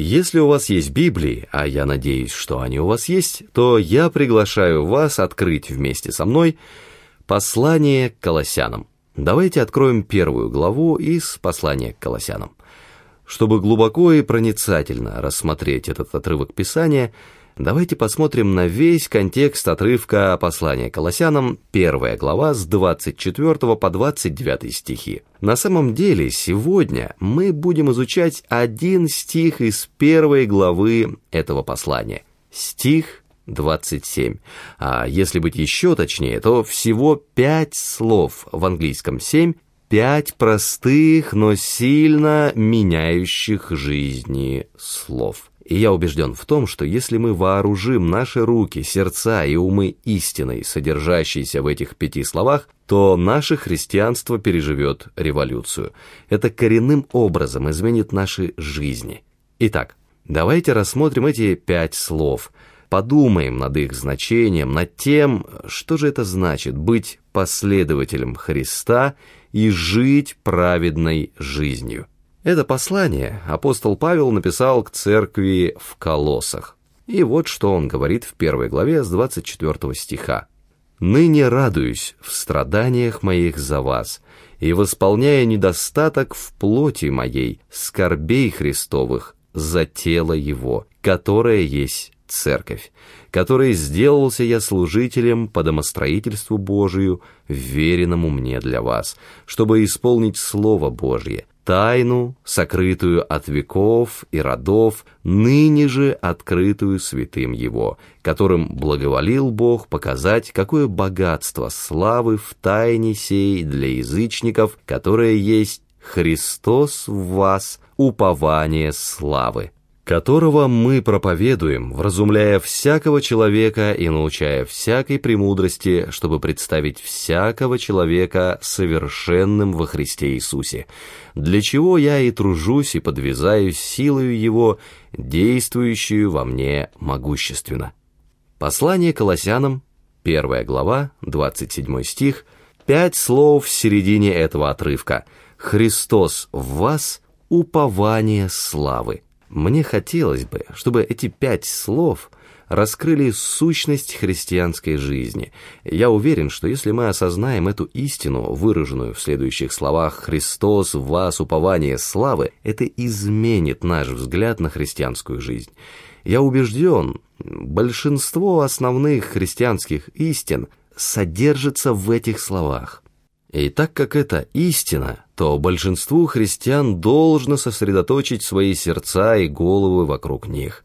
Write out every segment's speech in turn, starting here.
Если у вас есть Библии, а я надеюсь, что они у вас есть, то я приглашаю вас открыть вместе со мной послание к Колоссянам. Давайте откроем первую главу из послания к Колоссянам. Чтобы глубоко и проницательно рассмотреть этот отрывок Писания, давайте посмотрим на весь контекст отрывка послания Колоссянам, первая глава с 24 по 29 стихи. На самом деле, сегодня мы будем изучать один стих из первой главы этого послания. Стих 27. А если быть еще точнее, то всего пять слов в английском 7 пять простых, но сильно меняющих жизни слов. И я убежден в том, что если мы вооружим наши руки, сердца и умы истиной, содержащейся в этих пяти словах, то наше христианство переживет революцию. Это коренным образом изменит наши жизни. Итак, давайте рассмотрим эти пять слов, подумаем над их значением, над тем, что же это значит быть последователем Христа – и жить праведной жизнью. Это послание апостол Павел написал к церкви в Колоссах. И вот что он говорит в первой главе с 24 стиха. «Ныне радуюсь в страданиях моих за вас, и восполняя недостаток в плоти моей, скорбей Христовых, за тело Его, которое есть церковь, которой сделался я служителем по домостроительству Божию, веренному мне для вас, чтобы исполнить Слово Божье, тайну, сокрытую от веков и родов, ныне же открытую святым Его, которым благоволил Бог показать, какое богатство славы в тайне сей для язычников, которое есть Христос в вас, упование славы которого мы проповедуем, вразумляя всякого человека и научая всякой премудрости, чтобы представить всякого человека совершенным во Христе Иисусе, для чего я и тружусь и подвязаюсь силою Его, действующую во мне могущественно. Послание Колоссянам, 1 глава, 27 стих, пять слов в середине этого отрывка. «Христос в вас – упование славы». Мне хотелось бы, чтобы эти пять слов раскрыли сущность христианской жизни. Я уверен, что если мы осознаем эту истину, выраженную в следующих словах «Христос в вас упование славы», это изменит наш взгляд на христианскую жизнь. Я убежден, большинство основных христианских истин содержится в этих словах. И так как это истина, то большинству христиан должно сосредоточить свои сердца и головы вокруг них.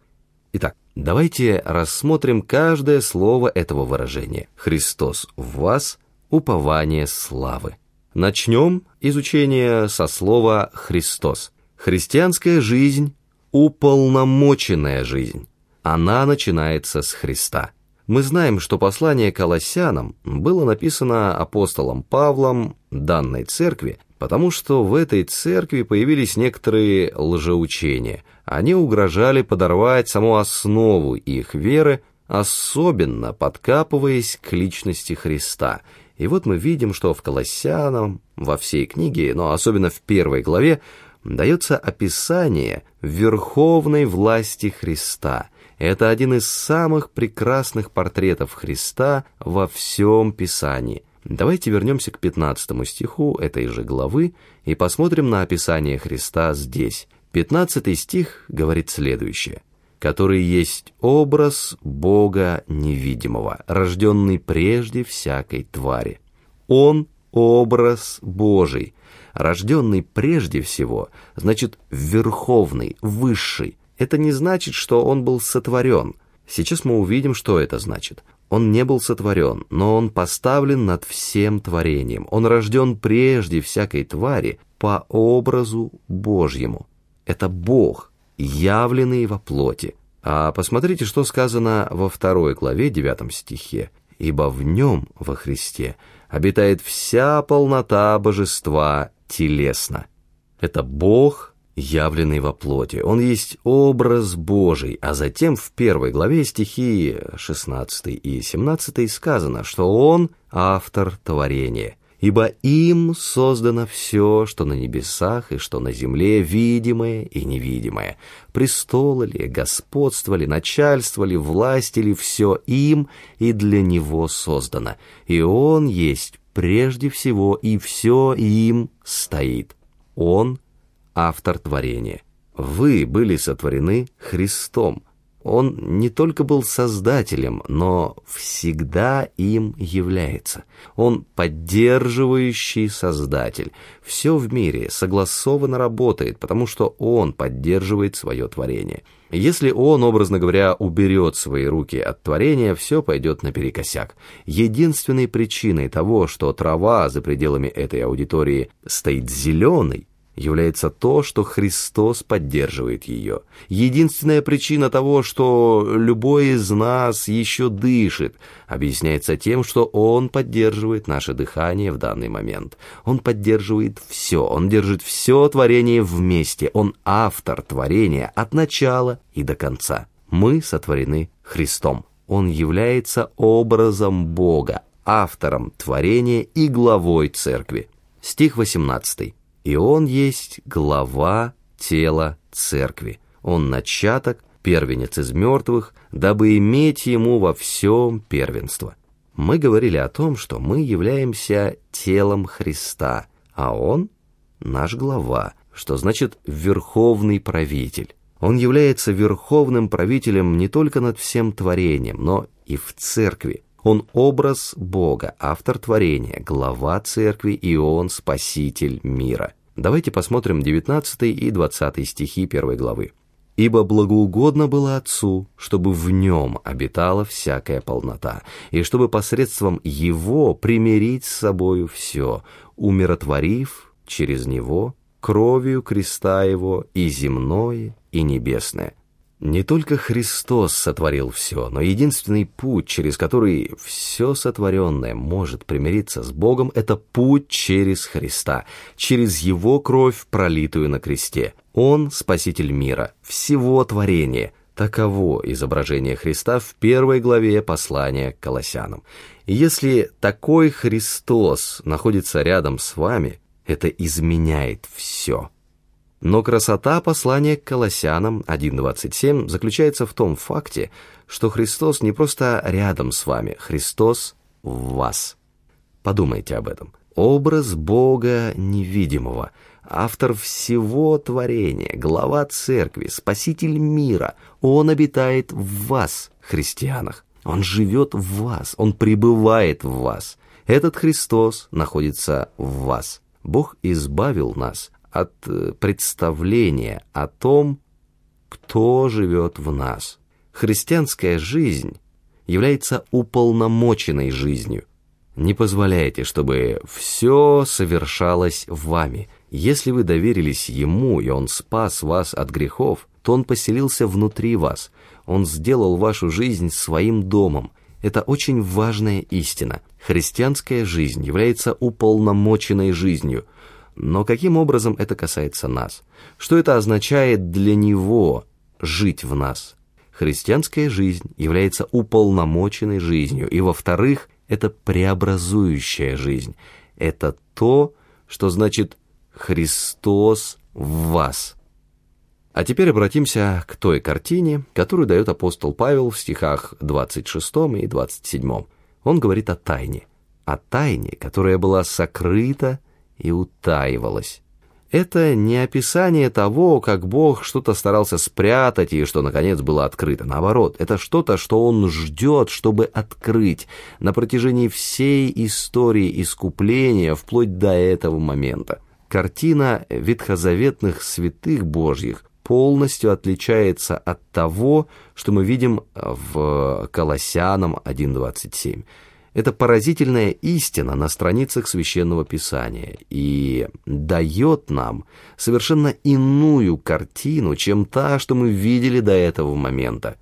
Итак, давайте рассмотрим каждое слово этого выражения. «Христос в вас – упование славы». Начнем изучение со слова «Христос». Христианская жизнь – уполномоченная жизнь. Она начинается с Христа. Мы знаем, что послание Колоссянам было написано апостолом Павлом данной церкви, потому что в этой церкви появились некоторые лжеучения. Они угрожали подорвать саму основу их веры, особенно подкапываясь к личности Христа. И вот мы видим, что в Колоссянам, во всей книге, но особенно в первой главе, дается описание верховной власти Христа – это один из самых прекрасных портретов Христа во всем Писании. Давайте вернемся к 15 стиху этой же главы и посмотрим на описание Христа здесь. 15 стих говорит следующее. «Который есть образ Бога невидимого, рожденный прежде всякой твари. Он – образ Божий, рожденный прежде всего, значит, верховный, высший, это не значит, что он был сотворен. Сейчас мы увидим, что это значит. Он не был сотворен, но он поставлен над всем творением. Он рожден прежде всякой твари по образу Божьему. Это Бог, явленный во плоти. А посмотрите, что сказано во второй главе, девятом стихе. «Ибо в нем, во Христе, обитает вся полнота божества телесно». Это Бог, явленный во плоти. Он есть образ Божий, а затем в первой главе стихи 16 и 17 сказано, что он автор творения. Ибо им создано все, что на небесах и что на земле, видимое и невидимое. Престолы ли, господство ли, начальство ли, власть ли, все им и для него создано. И он есть прежде всего, и все им стоит. Он — автор творения. Вы были сотворены Христом, он не только был создателем, но всегда им является. Он поддерживающий создатель. Все в мире согласованно работает, потому что он поддерживает свое творение. Если он, образно говоря, уберет свои руки от творения, все пойдет наперекосяк. Единственной причиной того, что трава за пределами этой аудитории стоит зеленой, является то, что Христос поддерживает ее. Единственная причина того, что любой из нас еще дышит, объясняется тем, что Он поддерживает наше дыхание в данный момент. Он поддерживает все, Он держит все творение вместе, Он автор творения от начала и до конца. Мы сотворены Христом. Он является образом Бога, автором творения и главой Церкви. Стих 18 и он есть глава тела церкви. Он начаток, первенец из мертвых, дабы иметь ему во всем первенство. Мы говорили о том, что мы являемся телом Христа, а он — наш глава, что значит верховный правитель. Он является верховным правителем не только над всем творением, но и в церкви. Он образ Бога, автор творения, глава церкви, и он спаситель мира. Давайте посмотрим 19 и 20 стихи первой главы. «Ибо благоугодно было Отцу, чтобы в нем обитала всякая полнота, и чтобы посредством Его примирить с собою все, умиротворив через Него кровью креста Его и земное, и небесное». Не только Христос сотворил все, но единственный путь, через который все сотворенное может примириться с Богом, это путь через Христа, через Его кровь, пролитую на кресте. Он — Спаситель мира, всего творения. Таково изображение Христа в первой главе послания к Колоссянам. И если такой Христос находится рядом с вами, это изменяет все. Но красота послания к Колоссянам 1.27 заключается в том факте, что Христос не просто рядом с вами, Христос в вас. Подумайте об этом. Образ Бога невидимого, автор всего творения, глава церкви, спаситель мира, Он обитает в вас, христианах. Он живет в вас, Он пребывает в вас. Этот Христос находится в вас. Бог избавил нас от э, представления о том, кто живет в нас. Христианская жизнь является уполномоченной жизнью. Не позволяйте, чтобы все совершалось вами. Если вы доверились Ему, и Он спас вас от грехов, то Он поселился внутри вас. Он сделал вашу жизнь своим домом. Это очень важная истина. Христианская жизнь является уполномоченной жизнью – но каким образом это касается нас? Что это означает для него жить в нас? Христианская жизнь является уполномоченной жизнью, и, во-вторых, это преобразующая жизнь. Это то, что значит «Христос в вас». А теперь обратимся к той картине, которую дает апостол Павел в стихах 26 и 27. Он говорит о тайне. О тайне, которая была сокрыта и утаивалось. Это не описание того, как Бог что-то старался спрятать и что, наконец, было открыто. Наоборот, это что-то, что Он ждет, чтобы открыть на протяжении всей истории искупления вплоть до этого момента. Картина ветхозаветных святых Божьих полностью отличается от того, что мы видим в Колоссянам 1.27. Это поразительная истина на страницах Священного Писания и дает нам совершенно иную картину, чем та, что мы видели до этого момента.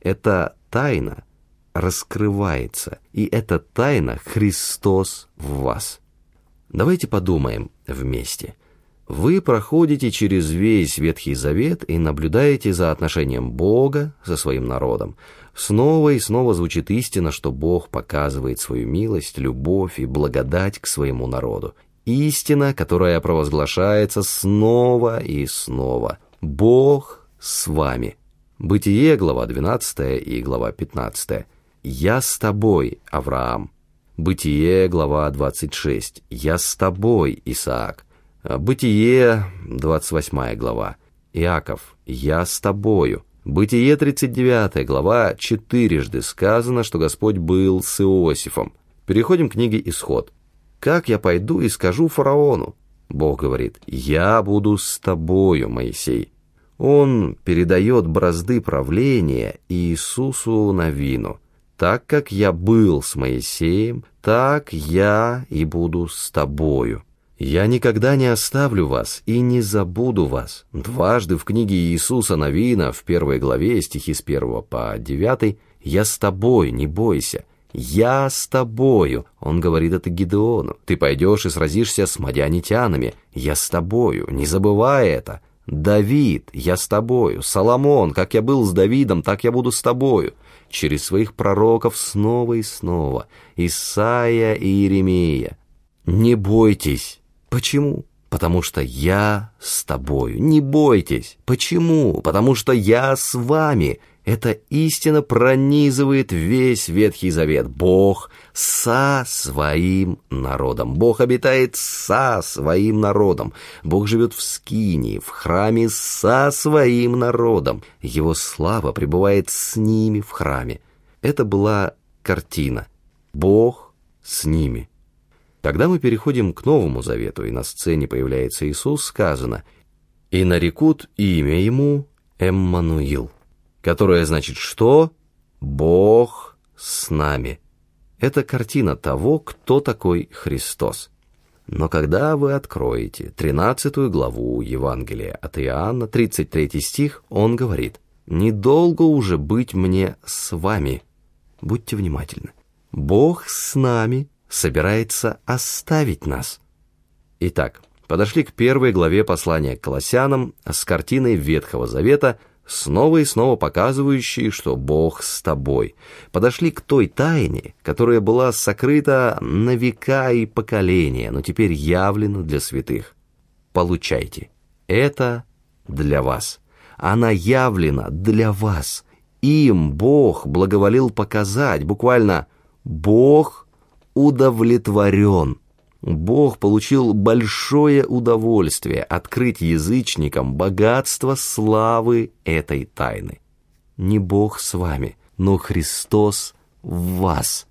Эта тайна раскрывается, и эта тайна Христос в вас. Давайте подумаем вместе. Вы проходите через весь Ветхий Завет и наблюдаете за отношением Бога со своим народом. Снова и снова звучит истина, что Бог показывает свою милость, любовь и благодать к своему народу. Истина, которая провозглашается снова и снова. Бог с вами. Бытие, глава 12 и глава 15. «Я с тобой, Авраам». Бытие, глава 26. «Я с тобой, Исаак». Бытие, 28 глава. Иаков, я с тобою. Бытие, 39 глава, четырежды сказано, что Господь был с Иосифом. Переходим к книге «Исход». «Как я пойду и скажу фараону?» Бог говорит, «Я буду с тобою, Моисей». Он передает бразды правления Иисусу Навину. «Так как я был с Моисеем, так я и буду с тобою». «Я никогда не оставлю вас и не забуду вас». Дважды в книге Иисуса Новина, в первой главе, стихи с 1 по 9, «Я с тобой, не бойся». «Я с тобою», — он говорит это Гидеону. «Ты пойдешь и сразишься с мадианитянами. Я с тобою, не забывай это». «Давид, я с тобою». «Соломон, как я был с Давидом, так я буду с тобою». Через своих пророков снова и снова. Исаия и Иеремия. «Не бойтесь». Почему? Потому что я с тобою. Не бойтесь. Почему? Потому что я с вами. Эта истина пронизывает весь Ветхий Завет. Бог со своим народом. Бог обитает со своим народом. Бог живет в Скинии, в храме со своим народом. Его слава пребывает с ними в храме. Это была картина. Бог с ними. Когда мы переходим к Новому Завету, и на сцене появляется Иисус, сказано «И нарекут имя Ему Эммануил», которое значит что? Бог с нами. Это картина того, кто такой Христос. Но когда вы откроете 13 главу Евангелия от Иоанна, 33 стих, он говорит «Недолго уже быть мне с вами». Будьте внимательны. Бог с нами – собирается оставить нас. Итак, подошли к первой главе послания к Колоссянам с картиной Ветхого Завета, снова и снова показывающей, что Бог с тобой. Подошли к той тайне, которая была сокрыта на века и поколения, но теперь явлена для святых. Получайте. Это для вас. Она явлена для вас. Им Бог благоволил показать, буквально «Бог удовлетворен. Бог получил большое удовольствие открыть язычникам богатство славы этой тайны. Не Бог с вами, но Христос в вас.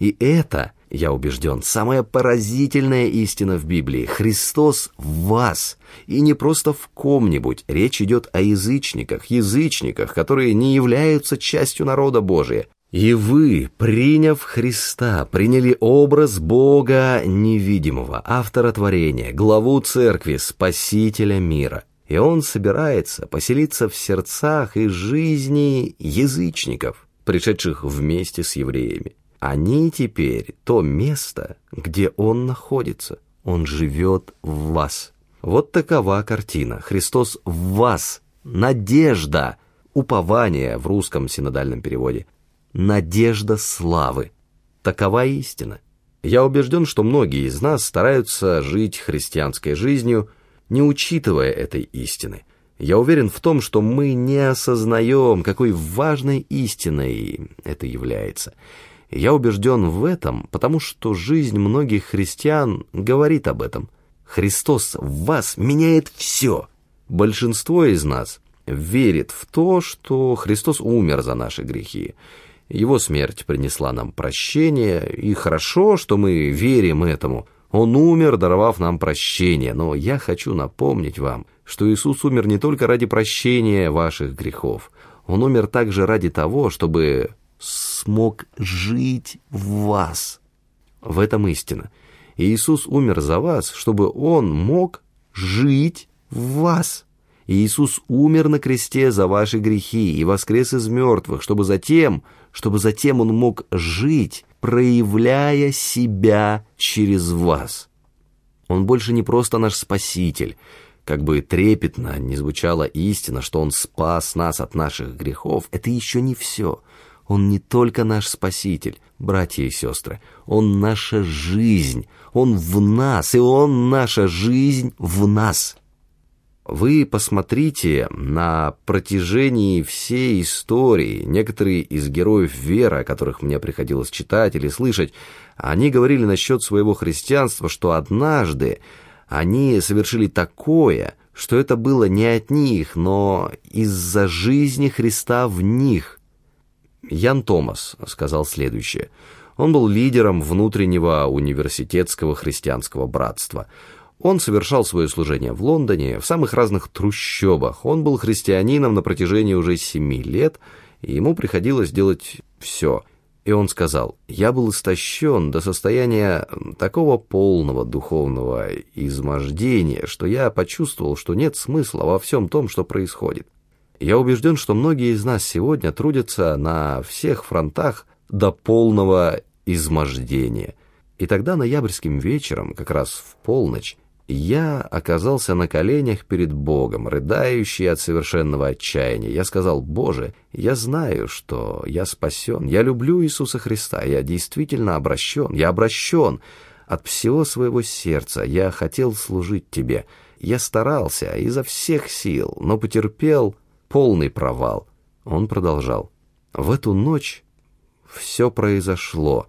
И это, я убежден, самая поразительная истина в Библии. Христос в вас. И не просто в ком-нибудь. Речь идет о язычниках, язычниках, которые не являются частью народа Божия, и вы, приняв Христа, приняли образ Бога невидимого, автора творения, главу церкви, спасителя мира. И он собирается поселиться в сердцах и жизни язычников, пришедших вместе с евреями. Они теперь то место, где он находится. Он живет в вас. Вот такова картина. Христос в вас. Надежда. Упование в русском синодальном переводе – надежда славы. Такова истина. Я убежден, что многие из нас стараются жить христианской жизнью, не учитывая этой истины. Я уверен в том, что мы не осознаем, какой важной истиной это является. Я убежден в этом, потому что жизнь многих христиан говорит об этом. Христос в вас меняет все. Большинство из нас верит в то, что Христос умер за наши грехи. Его смерть принесла нам прощение, и хорошо, что мы верим этому. Он умер, даровав нам прощение, но я хочу напомнить вам, что Иисус умер не только ради прощения ваших грехов. Он умер также ради того, чтобы смог жить в вас. В этом истина. Иисус умер за вас, чтобы Он мог жить в вас. Иисус умер на кресте за ваши грехи и воскрес из мертвых, чтобы затем, чтобы затем Он мог жить, проявляя себя через вас. Он больше не просто наш Спаситель, как бы трепетно не звучала истина, что Он спас нас от наших грехов, это еще не все. Он не только наш Спаситель, братья и сестры, Он наша жизнь, Он в нас, и Он наша жизнь в нас. Вы посмотрите на протяжении всей истории, некоторые из героев веры, о которых мне приходилось читать или слышать, они говорили насчет своего христианства, что однажды они совершили такое, что это было не от них, но из-за жизни Христа в них. Ян Томас сказал следующее. Он был лидером внутреннего университетского христианского братства – он совершал свое служение в Лондоне, в самых разных трущобах. Он был христианином на протяжении уже семи лет, и ему приходилось делать все. И он сказал, «Я был истощен до состояния такого полного духовного измождения, что я почувствовал, что нет смысла во всем том, что происходит. Я убежден, что многие из нас сегодня трудятся на всех фронтах до полного измождения». И тогда ноябрьским вечером, как раз в полночь, я оказался на коленях перед Богом, рыдающий от совершенного отчаяния. Я сказал, «Боже, я знаю, что я спасен, я люблю Иисуса Христа, я действительно обращен, я обращен от всего своего сердца, я хотел служить Тебе, я старался изо всех сил, но потерпел полный провал». Он продолжал, «В эту ночь все произошло,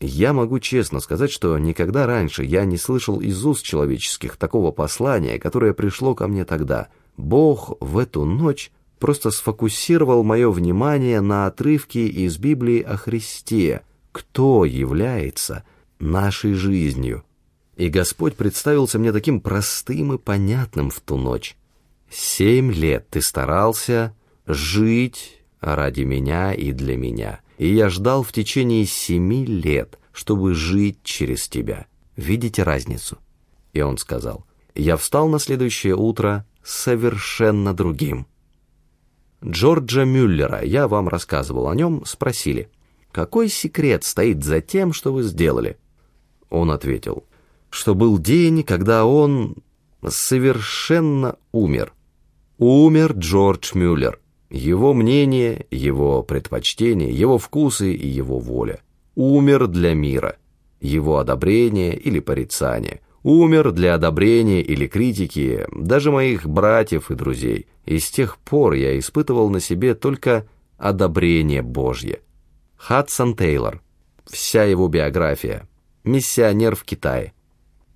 я могу честно сказать, что никогда раньше я не слышал из уст человеческих такого послания, которое пришло ко мне тогда. Бог в эту ночь просто сфокусировал мое внимание на отрывке из Библии о Христе, кто является нашей жизнью. И Господь представился мне таким простым и понятным в ту ночь. «Семь лет ты старался жить ради меня и для меня» и я ждал в течение семи лет, чтобы жить через тебя. Видите разницу?» И он сказал, «Я встал на следующее утро совершенно другим». Джорджа Мюллера, я вам рассказывал о нем, спросили, «Какой секрет стоит за тем, что вы сделали?» Он ответил, что был день, когда он совершенно умер. Умер Джордж Мюллер. Его мнение, его предпочтения, его вкусы и его воля. Умер для мира. Его одобрение или порицание. Умер для одобрения или критики даже моих братьев и друзей. И с тех пор я испытывал на себе только одобрение Божье. Хадсон Тейлор. Вся его биография. Миссионер в Китае.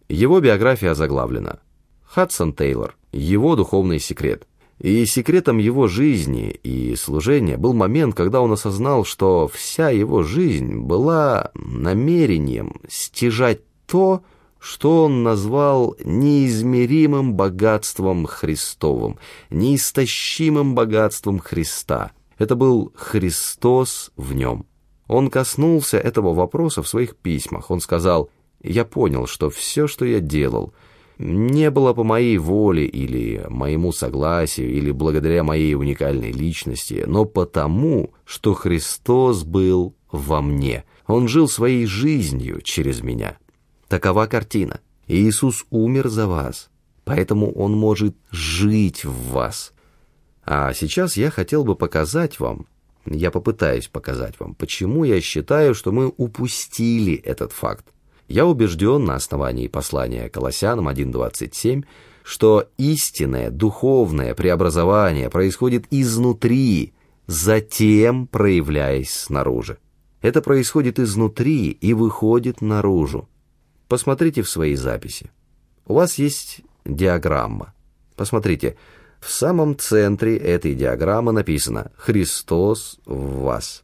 Его биография заглавлена. Хадсон Тейлор. Его духовный секрет. И секретом его жизни и служения был момент, когда он осознал, что вся его жизнь была намерением стяжать то, что он назвал неизмеримым богатством Христовым, неистощимым богатством Христа. Это был Христос в нем. Он коснулся этого вопроса в своих письмах. Он сказал, «Я понял, что все, что я делал — не было по моей воле или моему согласию, или благодаря моей уникальной личности, но потому, что Христос был во мне. Он жил своей жизнью через меня. Такова картина. Иисус умер за вас, поэтому Он может жить в вас. А сейчас я хотел бы показать вам, я попытаюсь показать вам, почему я считаю, что мы упустили этот факт. Я убежден на основании послания Колоссянам 1.27, что истинное духовное преобразование происходит изнутри, затем проявляясь снаружи. Это происходит изнутри и выходит наружу. Посмотрите в свои записи. У вас есть диаграмма. Посмотрите, в самом центре этой диаграммы написано «Христос в вас».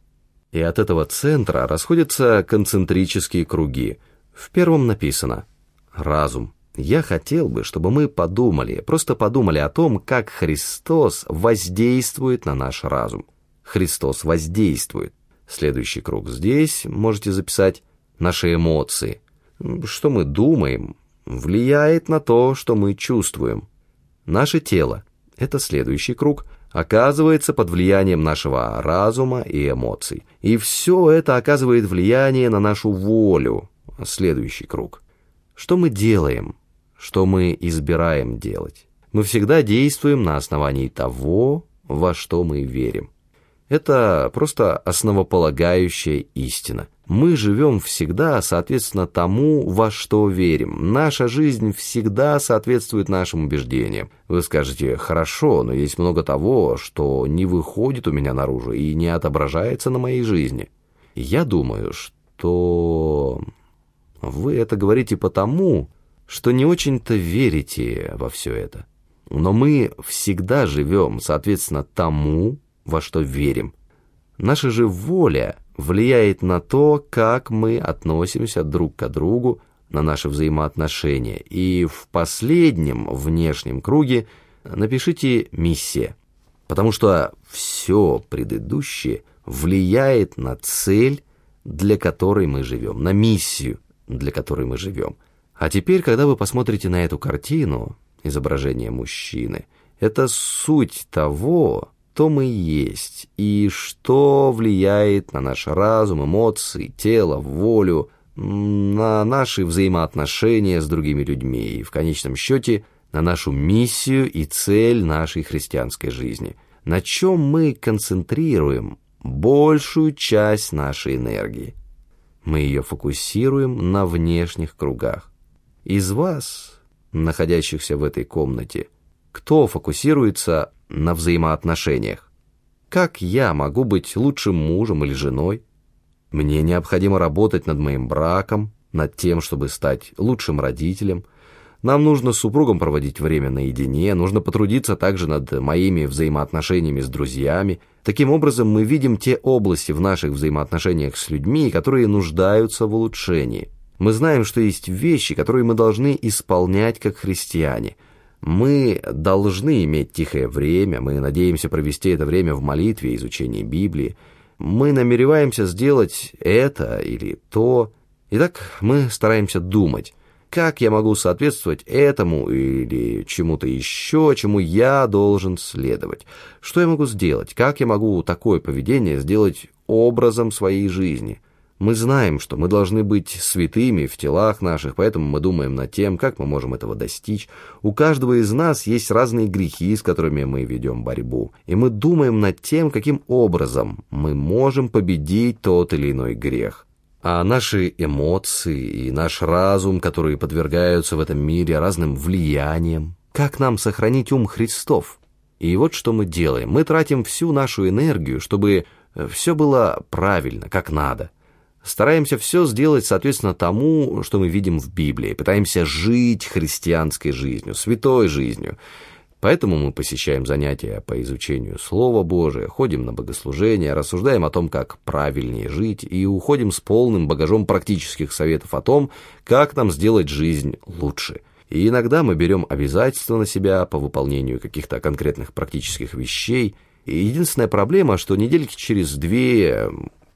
И от этого центра расходятся концентрические круги – в первом написано «разум». Я хотел бы, чтобы мы подумали, просто подумали о том, как Христос воздействует на наш разум. Христос воздействует. Следующий круг здесь можете записать наши эмоции. Что мы думаем, влияет на то, что мы чувствуем. Наше тело – это следующий круг – оказывается под влиянием нашего разума и эмоций. И все это оказывает влияние на нашу волю, следующий круг. Что мы делаем? что мы избираем делать. Мы всегда действуем на основании того, во что мы верим. Это просто основополагающая истина. Мы живем всегда соответственно тому, во что верим. Наша жизнь всегда соответствует нашим убеждениям. Вы скажете, хорошо, но есть много того, что не выходит у меня наружу и не отображается на моей жизни. Я думаю, что вы это говорите потому, что не очень-то верите во все это. Но мы всегда живем соответственно тому, во что верим. Наша же воля влияет на то, как мы относимся друг к другу, на наши взаимоотношения. И в последнем внешнем круге напишите «миссия», потому что все предыдущее влияет на цель, для которой мы живем, на миссию, для которой мы живем. А теперь, когда вы посмотрите на эту картину, изображение мужчины, это суть того, кто мы есть и что влияет на наш разум, эмоции, тело, волю, на наши взаимоотношения с другими людьми и, в конечном счете, на нашу миссию и цель нашей христианской жизни, на чем мы концентрируем большую часть нашей энергии. Мы ее фокусируем на внешних кругах. Из вас, находящихся в этой комнате, кто фокусируется на взаимоотношениях. Как я могу быть лучшим мужем или женой? Мне необходимо работать над моим браком, над тем, чтобы стать лучшим родителем. Нам нужно с супругом проводить время наедине, нужно потрудиться также над моими взаимоотношениями с друзьями. Таким образом, мы видим те области в наших взаимоотношениях с людьми, которые нуждаются в улучшении. Мы знаем, что есть вещи, которые мы должны исполнять как христиане – мы должны иметь тихое время, мы надеемся провести это время в молитве изучении Библии. Мы намереваемся сделать это или то. Итак, мы стараемся думать, как я могу соответствовать этому или чему-то еще, чему я должен следовать. Что я могу сделать? Как я могу такое поведение сделать образом своей жизни? Мы знаем, что мы должны быть святыми в телах наших, поэтому мы думаем над тем, как мы можем этого достичь. У каждого из нас есть разные грехи, с которыми мы ведем борьбу, и мы думаем над тем, каким образом мы можем победить тот или иной грех. А наши эмоции и наш разум, которые подвергаются в этом мире разным влияниям, как нам сохранить ум Христов? И вот что мы делаем. Мы тратим всю нашу энергию, чтобы все было правильно, как надо. Стараемся все сделать соответственно тому, что мы видим в Библии. Пытаемся жить христианской жизнью, святой жизнью. Поэтому мы посещаем занятия по изучению Слова Божия, ходим на богослужения, рассуждаем о том, как правильнее жить, и уходим с полным багажом практических советов о том, как нам сделать жизнь лучше. И иногда мы берем обязательства на себя по выполнению каких-то конкретных практических вещей. И единственная проблема, что недельки через две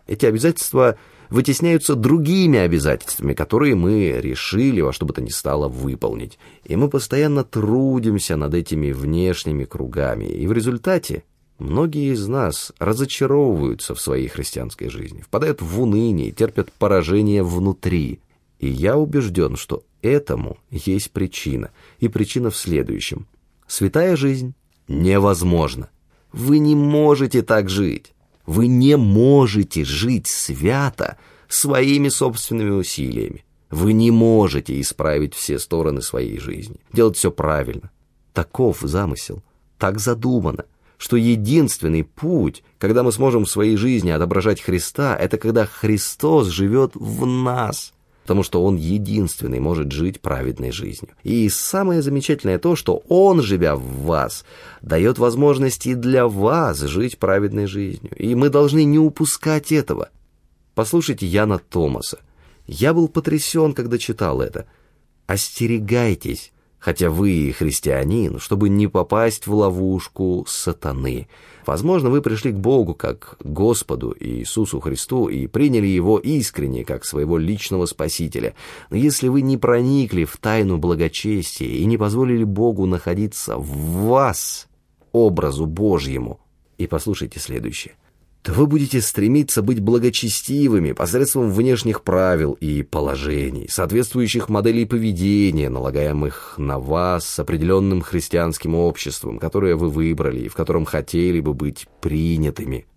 эти обязательства вытесняются другими обязательствами, которые мы решили во что бы то ни стало выполнить. И мы постоянно трудимся над этими внешними кругами, и в результате многие из нас разочаровываются в своей христианской жизни, впадают в уныние, терпят поражение внутри. И я убежден, что этому есть причина, и причина в следующем. Святая жизнь невозможна. Вы не можете так жить. Вы не можете жить свято своими собственными усилиями. Вы не можете исправить все стороны своей жизни, делать все правильно. Таков замысел, так задумано, что единственный путь, когда мы сможем в своей жизни отображать Христа, это когда Христос живет в нас – потому что он единственный может жить праведной жизнью. И самое замечательное то, что он, живя в вас, дает возможности для вас жить праведной жизнью. И мы должны не упускать этого. Послушайте Яна Томаса. Я был потрясен, когда читал это. «Остерегайтесь хотя вы христианин, чтобы не попасть в ловушку сатаны. Возможно, вы пришли к Богу как к Господу Иисусу Христу и приняли Его искренне как своего личного Спасителя. Но если вы не проникли в тайну благочестия и не позволили Богу находиться в вас, образу Божьему, и послушайте следующее. То вы будете стремиться быть благочестивыми посредством внешних правил и положений, соответствующих моделей поведения, налагаемых на вас с определенным христианским обществом, которое вы выбрали и в котором хотели бы быть принятыми.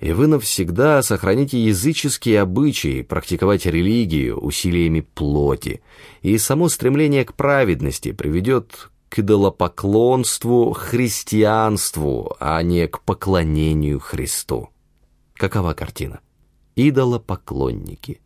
И вы навсегда сохраните языческие обычаи, практиковать религию усилиями плоти, и само стремление к праведности приведет к идолопоклонству, христианству, а не к поклонению Христу. Какова картина? Идолопоклонники.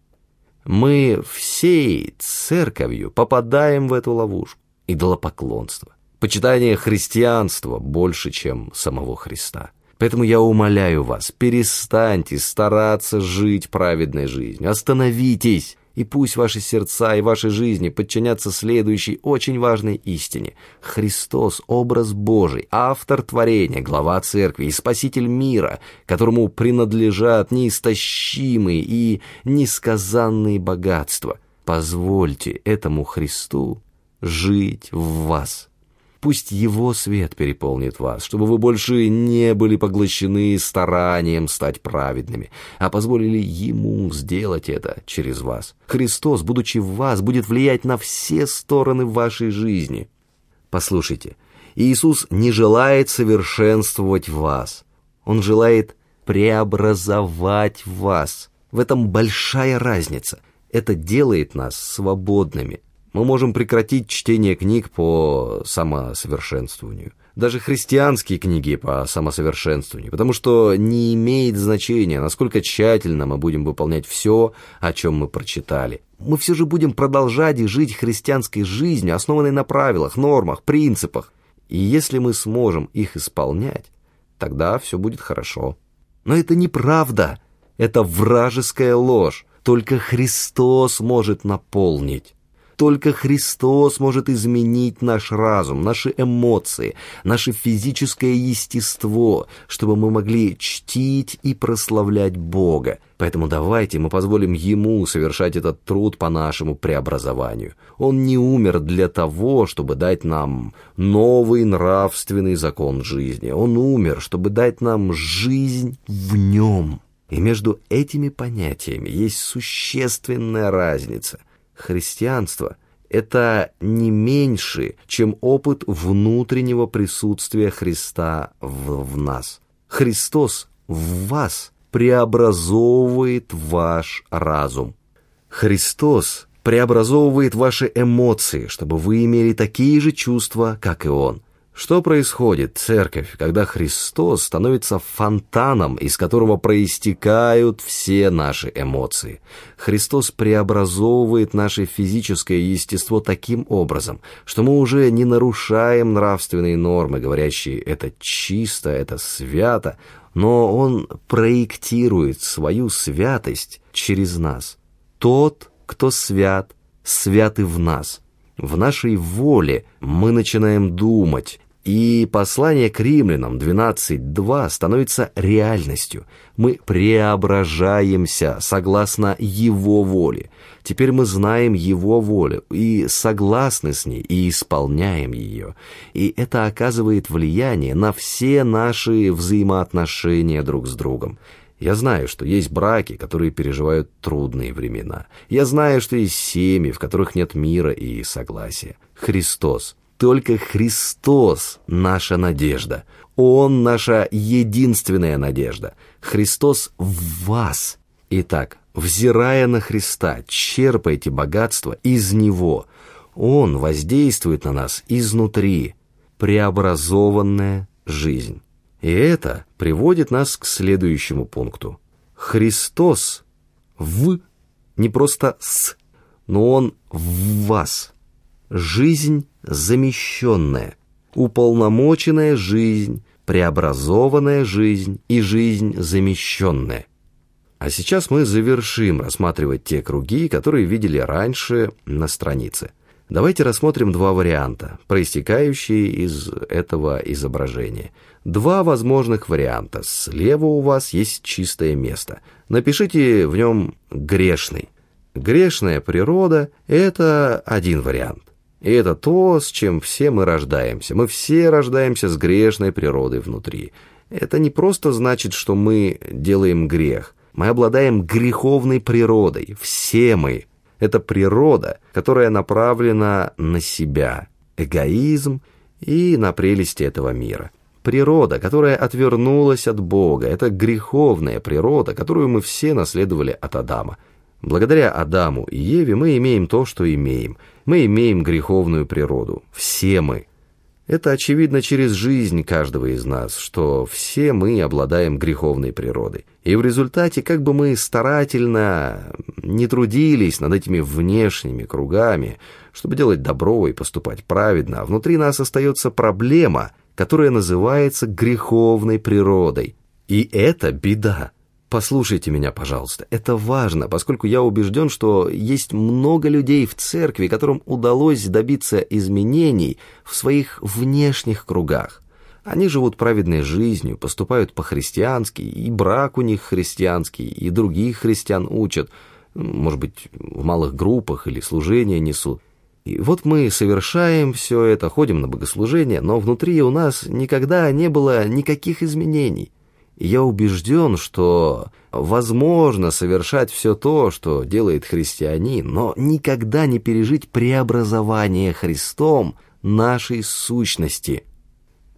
Мы всей церковью попадаем в эту ловушку. Идолопоклонство. Почитание христианства больше, чем самого Христа. Поэтому я умоляю вас, перестаньте стараться жить праведной жизнью. Остановитесь и пусть ваши сердца и ваши жизни подчинятся следующей очень важной истине. Христос — образ Божий, автор творения, глава церкви и спаситель мира, которому принадлежат неистощимые и несказанные богатства. Позвольте этому Христу жить в вас. Пусть Его свет переполнит вас, чтобы вы больше не были поглощены старанием стать праведными, а позволили Ему сделать это через вас. Христос, будучи в вас, будет влиять на все стороны вашей жизни. Послушайте, Иисус не желает совершенствовать вас. Он желает преобразовать вас. В этом большая разница. Это делает нас свободными. Мы можем прекратить чтение книг по самосовершенствованию. Даже христианские книги по самосовершенствованию, потому что не имеет значения, насколько тщательно мы будем выполнять все, о чем мы прочитали. Мы все же будем продолжать и жить христианской жизнью, основанной на правилах, нормах, принципах. И если мы сможем их исполнять, тогда все будет хорошо. Но это неправда, это вражеская ложь. Только Христос может наполнить. Только Христос может изменить наш разум, наши эмоции, наше физическое естество, чтобы мы могли чтить и прославлять Бога. Поэтому давайте мы позволим Ему совершать этот труд по нашему преобразованию. Он не умер для того, чтобы дать нам новый нравственный закон жизни. Он умер, чтобы дать нам жизнь в Нем. И между этими понятиями есть существенная разница. Христианство — это не меньше, чем опыт внутреннего присутствия Христа в, в нас. Христос в вас преобразовывает ваш разум. Христос преобразовывает ваши эмоции, чтобы вы имели такие же чувства, как и Он. Что происходит, церковь, когда Христос становится фонтаном, из которого проистекают все наши эмоции? Христос преобразовывает наше физическое естество таким образом, что мы уже не нарушаем нравственные нормы, говорящие «это чисто, это свято», но Он проектирует свою святость через нас. Тот, кто свят, свят и в нас. В нашей воле мы начинаем думать, и послание к римлянам 12.2 становится реальностью. Мы преображаемся согласно Его воле. Теперь мы знаем Его волю и согласны с ней, и исполняем ее. И это оказывает влияние на все наши взаимоотношения друг с другом. Я знаю, что есть браки, которые переживают трудные времена. Я знаю, что есть семьи, в которых нет мира и согласия. Христос только Христос — наша надежда. Он — наша единственная надежда. Христос в вас. Итак, взирая на Христа, черпайте богатство из Него. Он воздействует на нас изнутри. Преобразованная жизнь. И это приводит нас к следующему пункту. Христос в, не просто с, но Он в вас. Жизнь замещенная, уполномоченная жизнь, преобразованная жизнь и жизнь замещенная. А сейчас мы завершим рассматривать те круги, которые видели раньше на странице. Давайте рассмотрим два варианта, проистекающие из этого изображения. Два возможных варианта. Слева у вас есть чистое место. Напишите в нем «грешный». Грешная природа – это один вариант. И это то, с чем все мы рождаемся. Мы все рождаемся с грешной природой внутри. Это не просто значит, что мы делаем грех. Мы обладаем греховной природой. Все мы. Это природа, которая направлена на себя, эгоизм и на прелести этого мира. Природа, которая отвернулась от Бога, это греховная природа, которую мы все наследовали от Адама. Благодаря Адаму и Еве мы имеем то, что имеем. Мы имеем греховную природу. Все мы. Это очевидно через жизнь каждого из нас, что все мы обладаем греховной природой. И в результате, как бы мы старательно не трудились над этими внешними кругами, чтобы делать добро и поступать праведно, а внутри нас остается проблема, которая называется греховной природой. И это беда. Послушайте меня, пожалуйста. Это важно, поскольку я убежден, что есть много людей в церкви, которым удалось добиться изменений в своих внешних кругах. Они живут праведной жизнью, поступают по-христиански, и брак у них христианский, и других христиан учат, может быть, в малых группах или служения несут. И вот мы совершаем все это, ходим на богослужение, но внутри у нас никогда не было никаких изменений я убежден, что возможно совершать все то, что делает христианин, но никогда не пережить преобразование Христом нашей сущности.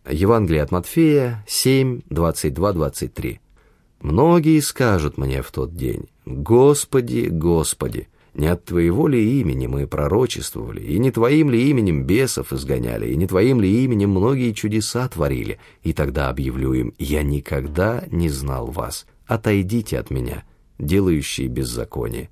Евангелие от Матфея 7, 22-23. «Многие скажут мне в тот день, Господи, Господи, не от Твоего ли имени мы пророчествовали, и не Твоим ли именем бесов изгоняли, и не Твоим ли именем многие чудеса творили? И тогда объявлю им, я никогда не знал вас. Отойдите от меня, делающие беззаконие.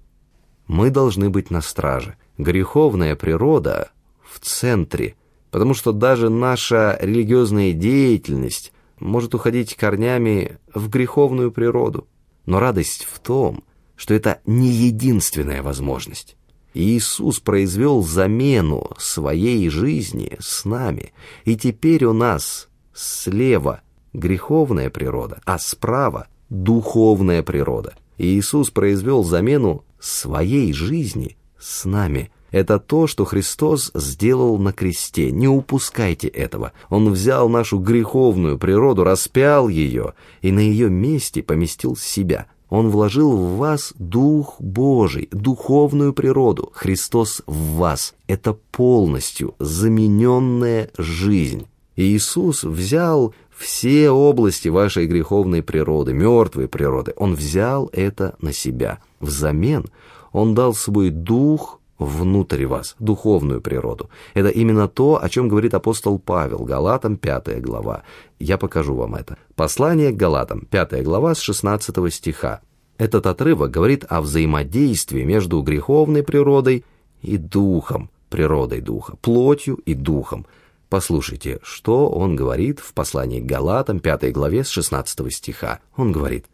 Мы должны быть на страже. Греховная природа в центре, потому что даже наша религиозная деятельность может уходить корнями в греховную природу. Но радость в том, что это не единственная возможность. Иисус произвел замену своей жизни с нами, и теперь у нас слева греховная природа, а справа духовная природа. Иисус произвел замену своей жизни с нами. Это то, что Христос сделал на кресте. Не упускайте этого. Он взял нашу греховную природу, распял ее и на ее месте поместил себя – он вложил в вас Дух Божий, духовную природу. Христос в вас. Это полностью замененная жизнь. Иисус взял все области вашей греховной природы, мертвой природы. Он взял это на себя. Взамен Он дал свой Дух внутрь вас, духовную природу. Это именно то, о чем говорит апостол Павел, Галатам 5 глава. Я покажу вам это. Послание к Галатам, 5 глава с 16 стиха. Этот отрывок говорит о взаимодействии между греховной природой и духом, природой духа, плотью и духом. Послушайте, что он говорит в послании к Галатам, 5 главе с 16 стиха. Он говорит,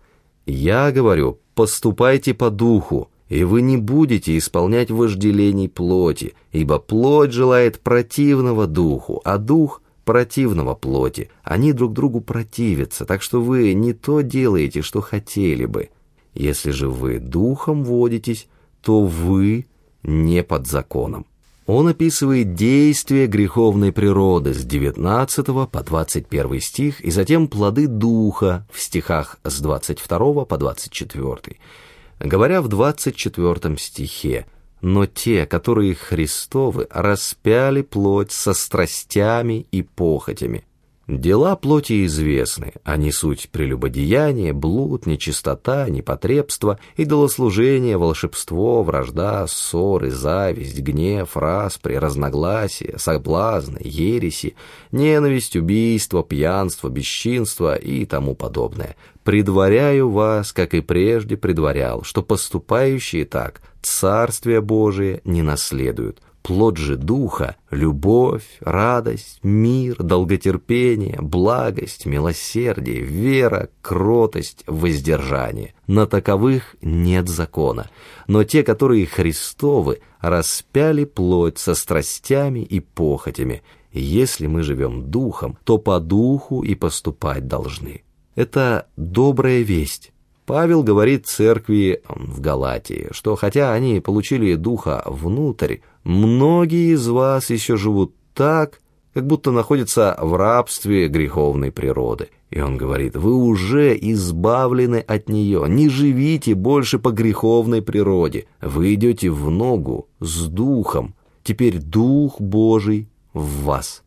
«Я говорю, поступайте по духу, и вы не будете исполнять вожделений плоти, ибо плоть желает противного духу, а дух противного плоти. Они друг другу противятся, так что вы не то делаете, что хотели бы. Если же вы духом водитесь, то вы не под законом. Он описывает действия греховной природы с 19 по 21 стих и затем плоды духа в стихах с 22 по 24 говоря в 24 стихе, «Но те, которые Христовы, распяли плоть со страстями и похотями». Дела плоти известны, они суть прелюбодеяние, блуд, нечистота, непотребство, идолослужение, волшебство, вражда, ссоры, зависть, гнев, распри, разногласия, соблазны, ереси, ненависть, убийство, пьянство, бесчинство и тому подобное. Предваряю вас, как и прежде предварял, что поступающие так Царствие Божие не наследуют. Плод же Духа — любовь, радость, мир, долготерпение, благость, милосердие, вера, кротость, воздержание. На таковых нет закона. Но те, которые Христовы, распяли плоть со страстями и похотями. Если мы живем Духом, то по Духу и поступать должны. Это добрая весть. Павел говорит церкви в Галатии, что хотя они получили Духа внутрь, Многие из вас еще живут так, как будто находятся в рабстве греховной природы. И он говорит, вы уже избавлены от нее, не живите больше по греховной природе, вы идете в ногу с Духом, теперь Дух Божий в вас.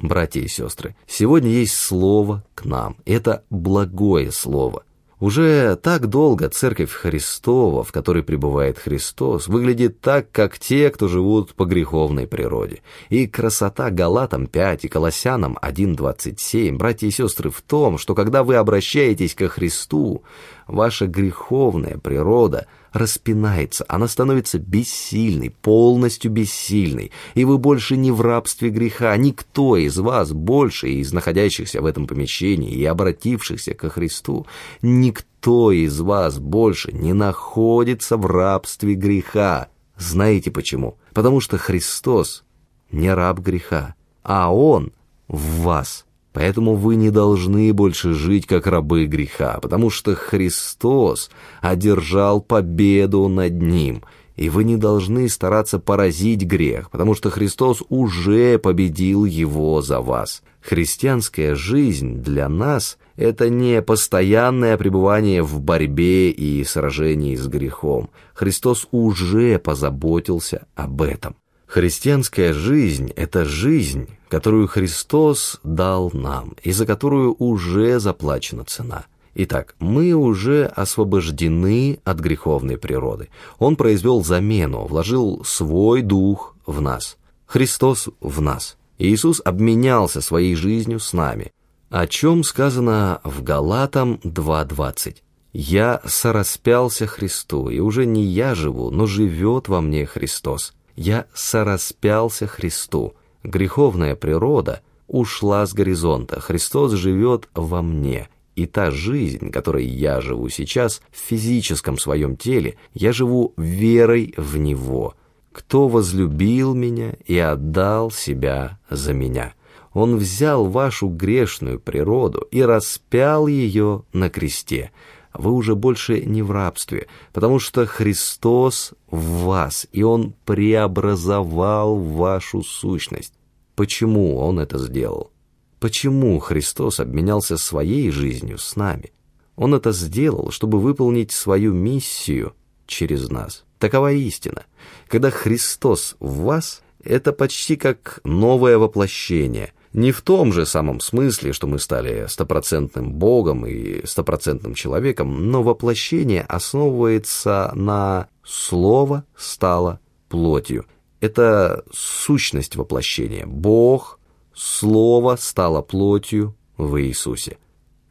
Братья и сестры, сегодня есть слово к нам, это благое слово – уже так долго Церковь Христова, в которой пребывает Христос, выглядит так, как те, кто живут по греховной природе. И красота Галатам 5 и Колоссянам 1.27, братья и сестры, в том, что когда вы обращаетесь ко Христу, ваша греховная природа – распинается, она становится бессильной, полностью бессильной, и вы больше не в рабстве греха, никто из вас больше, из находящихся в этом помещении и обратившихся ко Христу, никто из вас больше не находится в рабстве греха. Знаете почему? Потому что Христос не раб греха, а Он в вас. Поэтому вы не должны больше жить как рабы греха, потому что Христос одержал победу над ним, и вы не должны стараться поразить грех, потому что Христос уже победил его за вас. Христианская жизнь для нас – это не постоянное пребывание в борьбе и сражении с грехом. Христос уже позаботился об этом. Христианская жизнь – это жизнь, которую Христос дал нам, и за которую уже заплачена цена. Итак, мы уже освобождены от греховной природы. Он произвел замену, вложил свой дух в нас. Христос в нас. Иисус обменялся своей жизнью с нами. О чем сказано в Галатам 2.20. «Я сораспялся Христу, и уже не я живу, но живет во мне Христос. Я сораспялся Христу». Греховная природа ушла с горизонта, Христос живет во мне, и та жизнь, которой я живу сейчас, в физическом своем теле, я живу верой в Него. Кто возлюбил меня и отдал себя за меня? Он взял вашу грешную природу и распял ее на кресте. Вы уже больше не в рабстве, потому что Христос в вас, и Он преобразовал вашу сущность. Почему Он это сделал? Почему Христос обменялся своей жизнью с нами? Он это сделал, чтобы выполнить свою миссию через нас. Такова истина. Когда Христос в вас, это почти как новое воплощение. Не в том же самом смысле, что мы стали стопроцентным Богом и стопроцентным человеком, но воплощение основывается на «слово стало плотью». Это сущность воплощения. Бог, Слово стало плотью в Иисусе.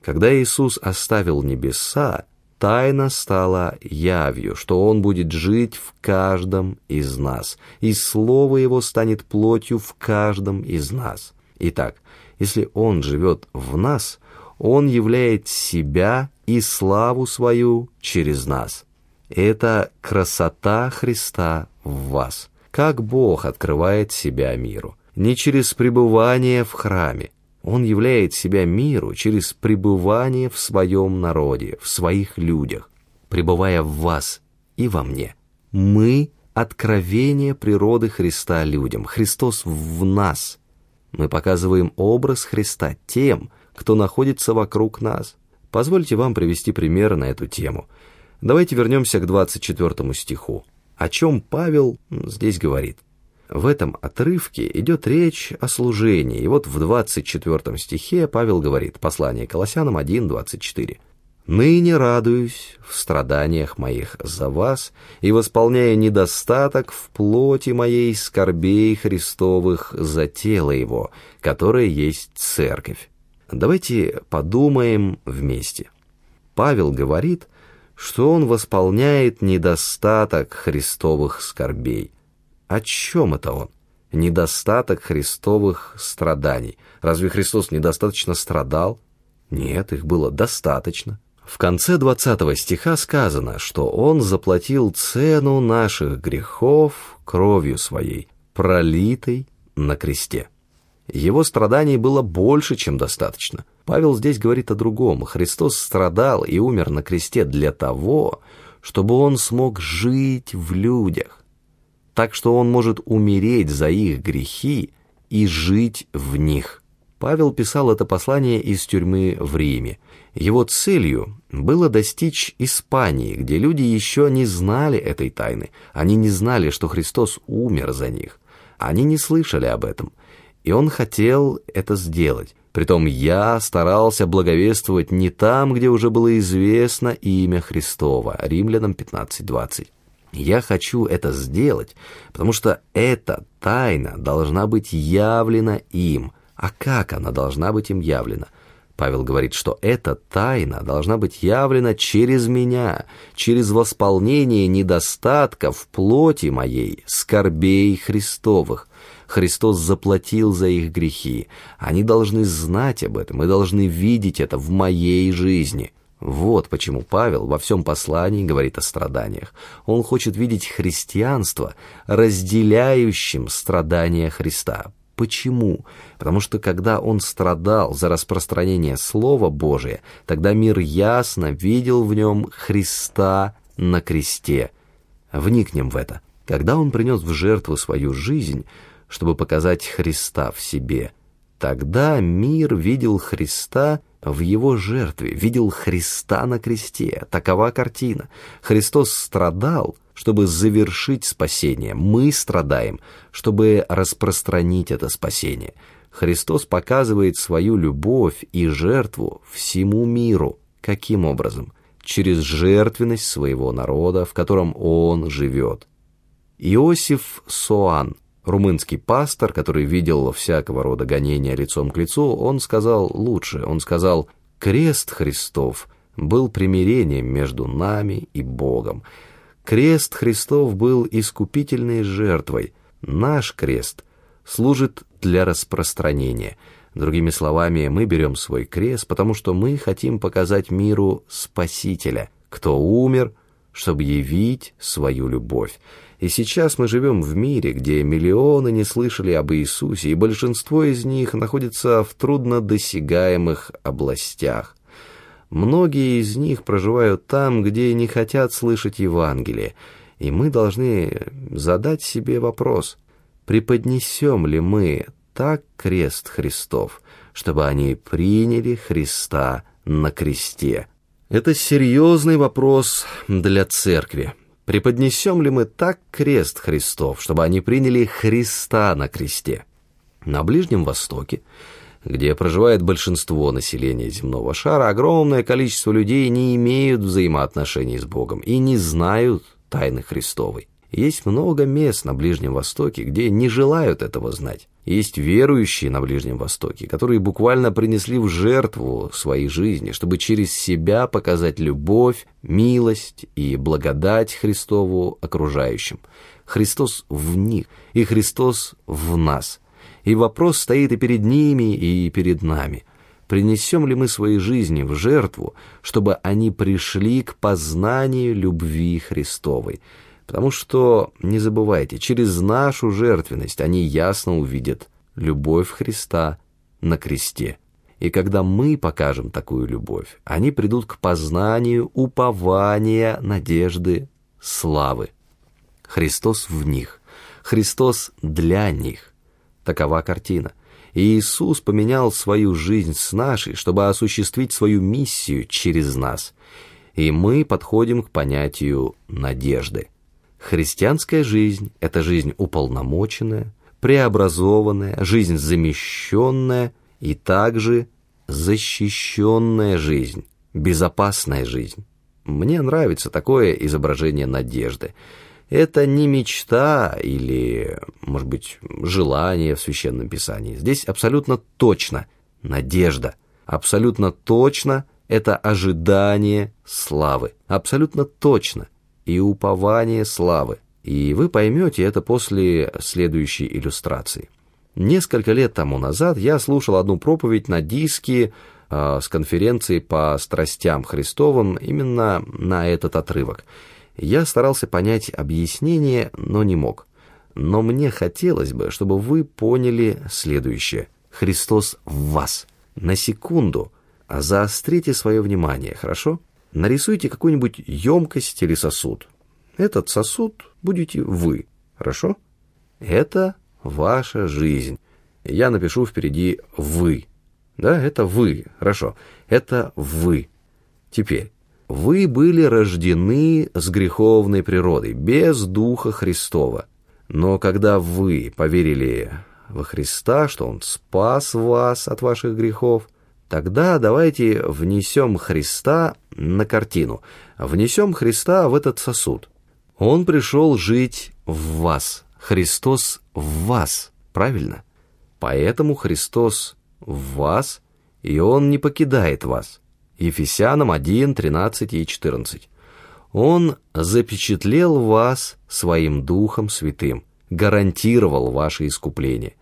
Когда Иисус оставил небеса, тайна стала явью, что Он будет жить в каждом из нас, и Слово Его станет плотью в каждом из нас. Итак, если Он живет в нас, Он являет себя и славу свою через нас. Это красота Христа в вас как Бог открывает себя миру. Не через пребывание в храме. Он являет себя миру через пребывание в своем народе, в своих людях, пребывая в вас и во мне. Мы — откровение природы Христа людям. Христос в нас. Мы показываем образ Христа тем, кто находится вокруг нас. Позвольте вам привести пример на эту тему. Давайте вернемся к 24 стиху о чем Павел здесь говорит. В этом отрывке идет речь о служении, и вот в 24 стихе Павел говорит, послание Колоссянам 1.24. «Ныне радуюсь в страданиях моих за вас и восполняя недостаток в плоти моей скорбей Христовых за тело его, которое есть церковь». Давайте подумаем вместе. Павел говорит, что он восполняет недостаток христовых скорбей. О чем это он? Недостаток христовых страданий. Разве Христос недостаточно страдал? Нет, их было достаточно. В конце 20 стиха сказано, что Он заплатил цену наших грехов кровью Своей, пролитой на кресте. Его страданий было больше, чем достаточно. Павел здесь говорит о другом. Христос страдал и умер на кресте для того, чтобы он смог жить в людях. Так что он может умереть за их грехи и жить в них. Павел писал это послание из тюрьмы в Риме. Его целью было достичь Испании, где люди еще не знали этой тайны. Они не знали, что Христос умер за них. Они не слышали об этом. И он хотел это сделать. Притом я старался благовествовать не там, где уже было известно имя Христова. Римлянам 15.20. Я хочу это сделать, потому что эта тайна должна быть явлена им – а как она должна быть им явлена? Павел говорит, что эта тайна должна быть явлена через меня, через восполнение недостатков в плоти моей, скорбей Христовых. Христос заплатил за их грехи. Они должны знать об этом и должны видеть это в моей жизни. Вот почему Павел во всем послании говорит о страданиях. Он хочет видеть христианство, разделяющим страдания Христа. Почему? Потому что когда он страдал за распространение Слова Божия, тогда мир ясно видел в нем Христа на кресте. Вникнем в это. Когда он принес в жертву свою жизнь, чтобы показать Христа в себе, тогда мир видел Христа в его жертве, видел Христа на кресте. Такова картина. Христос страдал, чтобы завершить спасение. Мы страдаем, чтобы распространить это спасение. Христос показывает свою любовь и жертву всему миру. Каким образом? Через жертвенность своего народа, в котором он живет. Иосиф Соан, румынский пастор, который видел всякого рода гонения лицом к лицу, он сказал лучше. Он сказал, «Крест Христов был примирением между нами и Богом». Крест Христов был искупительной жертвой. Наш крест служит для распространения. Другими словами, мы берем свой крест, потому что мы хотим показать миру Спасителя, кто умер, чтобы явить свою любовь. И сейчас мы живем в мире, где миллионы не слышали об Иисусе, и большинство из них находится в труднодосягаемых областях. Многие из них проживают там, где не хотят слышать Евангелие, и мы должны задать себе вопрос, преподнесем ли мы так крест Христов, чтобы они приняли Христа на кресте. Это серьезный вопрос для церкви. Преподнесем ли мы так крест Христов, чтобы они приняли Христа на кресте? На Ближнем Востоке где проживает большинство населения земного шара, огромное количество людей не имеют взаимоотношений с Богом и не знают тайны Христовой. Есть много мест на Ближнем Востоке, где не желают этого знать. Есть верующие на Ближнем Востоке, которые буквально принесли в жертву своей жизни, чтобы через себя показать любовь, милость и благодать Христову окружающим. Христос в них, и Христос в нас – и вопрос стоит и перед ними, и перед нами. Принесем ли мы свои жизни в жертву, чтобы они пришли к познанию любви Христовой? Потому что, не забывайте, через нашу жертвенность они ясно увидят любовь Христа на кресте. И когда мы покажем такую любовь, они придут к познанию упования, надежды, славы. Христос в них, Христос для них. Такова картина. И Иисус поменял свою жизнь с нашей, чтобы осуществить свою миссию через нас. И мы подходим к понятию надежды. Христианская жизнь – это жизнь уполномоченная, преобразованная, жизнь замещенная и также защищенная жизнь, безопасная жизнь. Мне нравится такое изображение надежды – это не мечта или, может быть, желание в Священном Писании. Здесь абсолютно точно надежда. Абсолютно точно это ожидание славы. Абсолютно точно. И упование славы. И вы поймете это после следующей иллюстрации. Несколько лет тому назад я слушал одну проповедь на диске э, с конференции по страстям Христовым именно на этот отрывок. Я старался понять объяснение, но не мог. Но мне хотелось бы, чтобы вы поняли следующее. Христос в вас. На секунду заострите свое внимание, хорошо? Нарисуйте какую-нибудь емкость или сосуд. Этот сосуд будете вы, хорошо? Это ваша жизнь. Я напишу впереди «вы». Да, это вы. Хорошо. Это вы. Теперь. Вы были рождены с греховной природой, без Духа Христова. Но когда вы поверили во Христа, что Он спас вас от ваших грехов, тогда давайте внесем Христа на картину, внесем Христа в этот сосуд. Он пришел жить в вас, Христос в вас, правильно? Поэтому Христос в вас, и Он не покидает вас. Ефесянам 1, 13 и 14. Он запечатлел вас своим Духом Святым, гарантировал ваше искупление.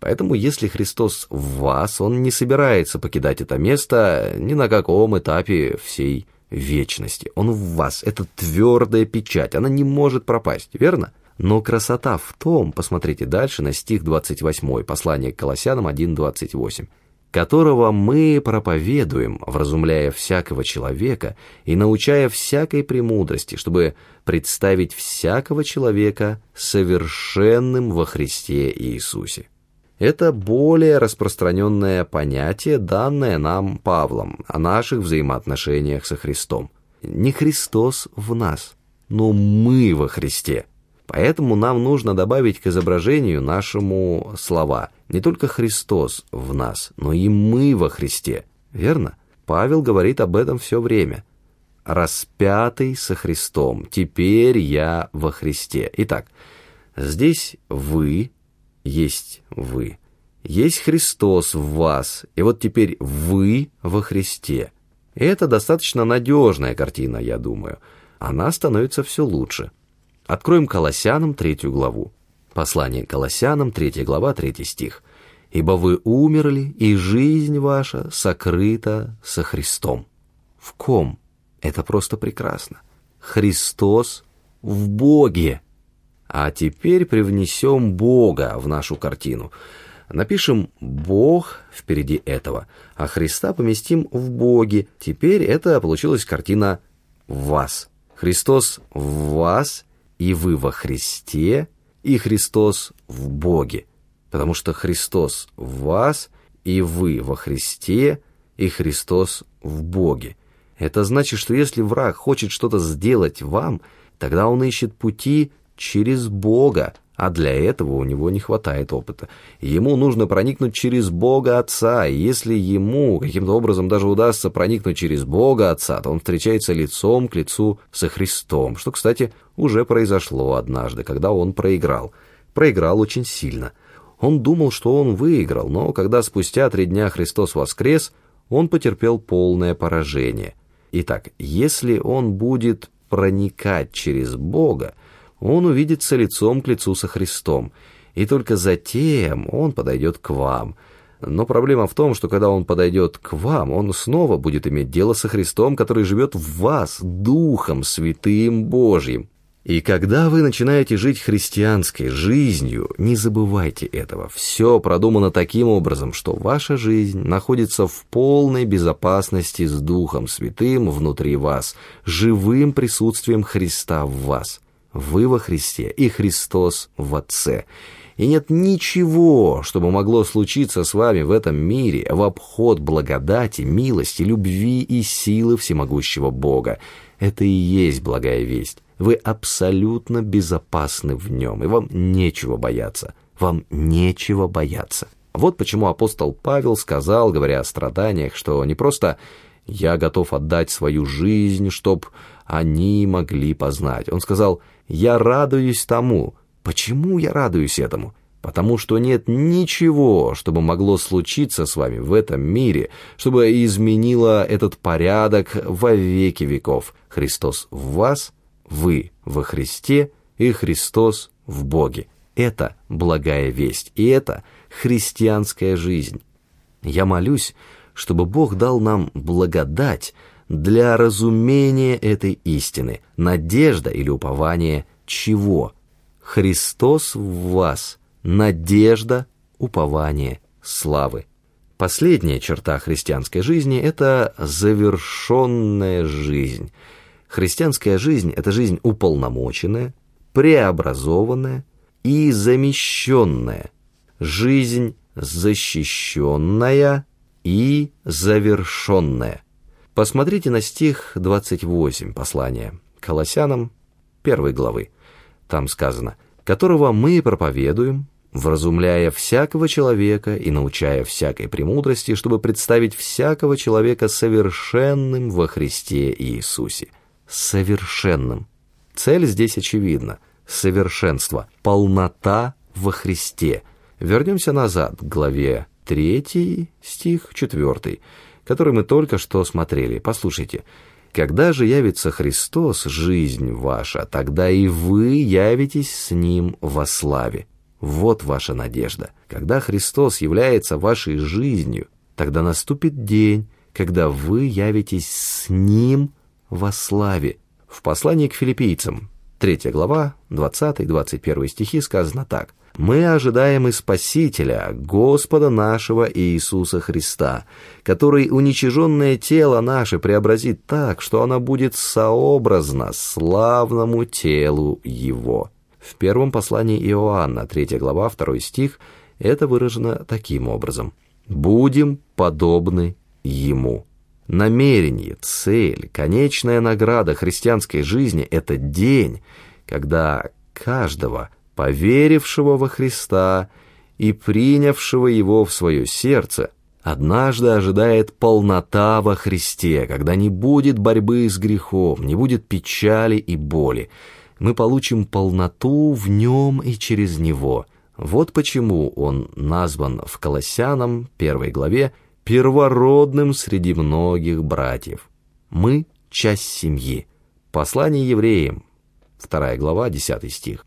Поэтому, если Христос в вас, Он не собирается покидать это место ни на каком этапе всей вечности. Он в вас, это твердая печать, она не может пропасть, верно? Но красота в том, посмотрите дальше на стих 28, послание к Колоссянам 1.28 которого мы проповедуем, вразумляя всякого человека и научая всякой премудрости, чтобы представить всякого человека совершенным во Христе Иисусе. Это более распространенное понятие, данное нам Павлом о наших взаимоотношениях со Христом. Не Христос в нас, но мы во Христе – Поэтому нам нужно добавить к изображению нашему слова не только Христос в нас, но и мы во Христе. Верно? Павел говорит об этом все время. «Распятый со Христом, теперь я во Христе». Итак, здесь «вы» есть «вы». Есть Христос в вас, и вот теперь «вы» во Христе. это достаточно надежная картина, я думаю. Она становится все лучше. Откроем Колоссянам третью главу. Послание Колоссянам, третья глава, третий стих. «Ибо вы умерли, и жизнь ваша сокрыта со Христом». В ком? Это просто прекрасно. Христос в Боге. А теперь привнесем Бога в нашу картину. Напишем «Бог» впереди этого, а Христа поместим в Боге. Теперь это получилась картина «Вас». Христос в вас и вы во Христе, и Христос в Боге, потому что Христос в вас, и вы во Христе, и Христос в Боге. Это значит, что если враг хочет что-то сделать вам, тогда он ищет пути через Бога, а для этого у него не хватает опыта. Ему нужно проникнуть через Бога Отца, и если ему каким-то образом даже удастся проникнуть через Бога Отца, то он встречается лицом к лицу со Христом, что, кстати, уже произошло однажды, когда он проиграл. Проиграл очень сильно. Он думал, что он выиграл, но когда спустя три дня Христос воскрес, он потерпел полное поражение. Итак, если он будет проникать через Бога, он увидится лицом к лицу со Христом, и только затем он подойдет к вам. Но проблема в том, что когда он подойдет к вам, он снова будет иметь дело со Христом, который живет в вас, Духом Святым Божьим. И когда вы начинаете жить христианской жизнью, не забывайте этого. Все продумано таким образом, что ваша жизнь находится в полной безопасности с Духом Святым внутри вас, живым присутствием Христа в вас. Вы во Христе, и Христос в Отце. И нет ничего, чтобы могло случиться с вами в этом мире в обход благодати, милости, любви и силы всемогущего Бога. Это и есть благая весть. Вы абсолютно безопасны в нем, и вам нечего бояться. Вам нечего бояться. Вот почему апостол Павел сказал, говоря о страданиях, что не просто «я готов отдать свою жизнь, чтоб они могли познать». Он сказал радуюсь тому. Почему я радуюсь этому? Потому что нет ничего, чтобы могло случиться с вами в этом мире, чтобы изменило этот порядок во веки веков. Христос в вас, вы во Христе и Христос в Боге. Это благая весть, и это христианская жизнь. Я молюсь, чтобы Бог дал нам благодать, для разумения этой истины, надежда или упование чего? Христос в вас, надежда, упование, славы. Последняя черта христианской жизни – это завершенная жизнь. Христианская жизнь – это жизнь уполномоченная, преобразованная и замещенная. Жизнь защищенная и завершенное. Посмотрите на стих 28 послания Колоссянам первой главы. Там сказано, которого мы проповедуем, вразумляя всякого человека и научая всякой премудрости, чтобы представить всякого человека совершенным во Христе Иисусе. Совершенным. Цель здесь очевидна. Совершенство. Полнота во Христе. Вернемся назад к главе 3 стих 4, который мы только что смотрели. Послушайте. Когда же явится Христос, жизнь ваша, тогда и вы явитесь с Ним во славе. Вот ваша надежда. Когда Христос является вашей жизнью, тогда наступит день, когда вы явитесь с Ним во славе. В послании к филиппийцам, 3 глава, 20-21 стихи сказано так. «Мы ожидаем и Спасителя, Господа нашего Иисуса Христа, который уничиженное тело наше преобразит так, что оно будет сообразно славному телу Его». В первом послании Иоанна, 3 глава, 2 стих, это выражено таким образом. «Будем подобны Ему». Намерение, цель, конечная награда христианской жизни — это день, когда каждого, поверившего во Христа и принявшего Его в свое сердце, однажды ожидает полнота во Христе, когда не будет борьбы с грехом, не будет печали и боли, мы получим полноту в нем и через него. Вот почему он назван в Колоссянам, первой главе, первородным среди многих братьев. Мы — часть семьи. Послание евреям, вторая глава, десятый стих.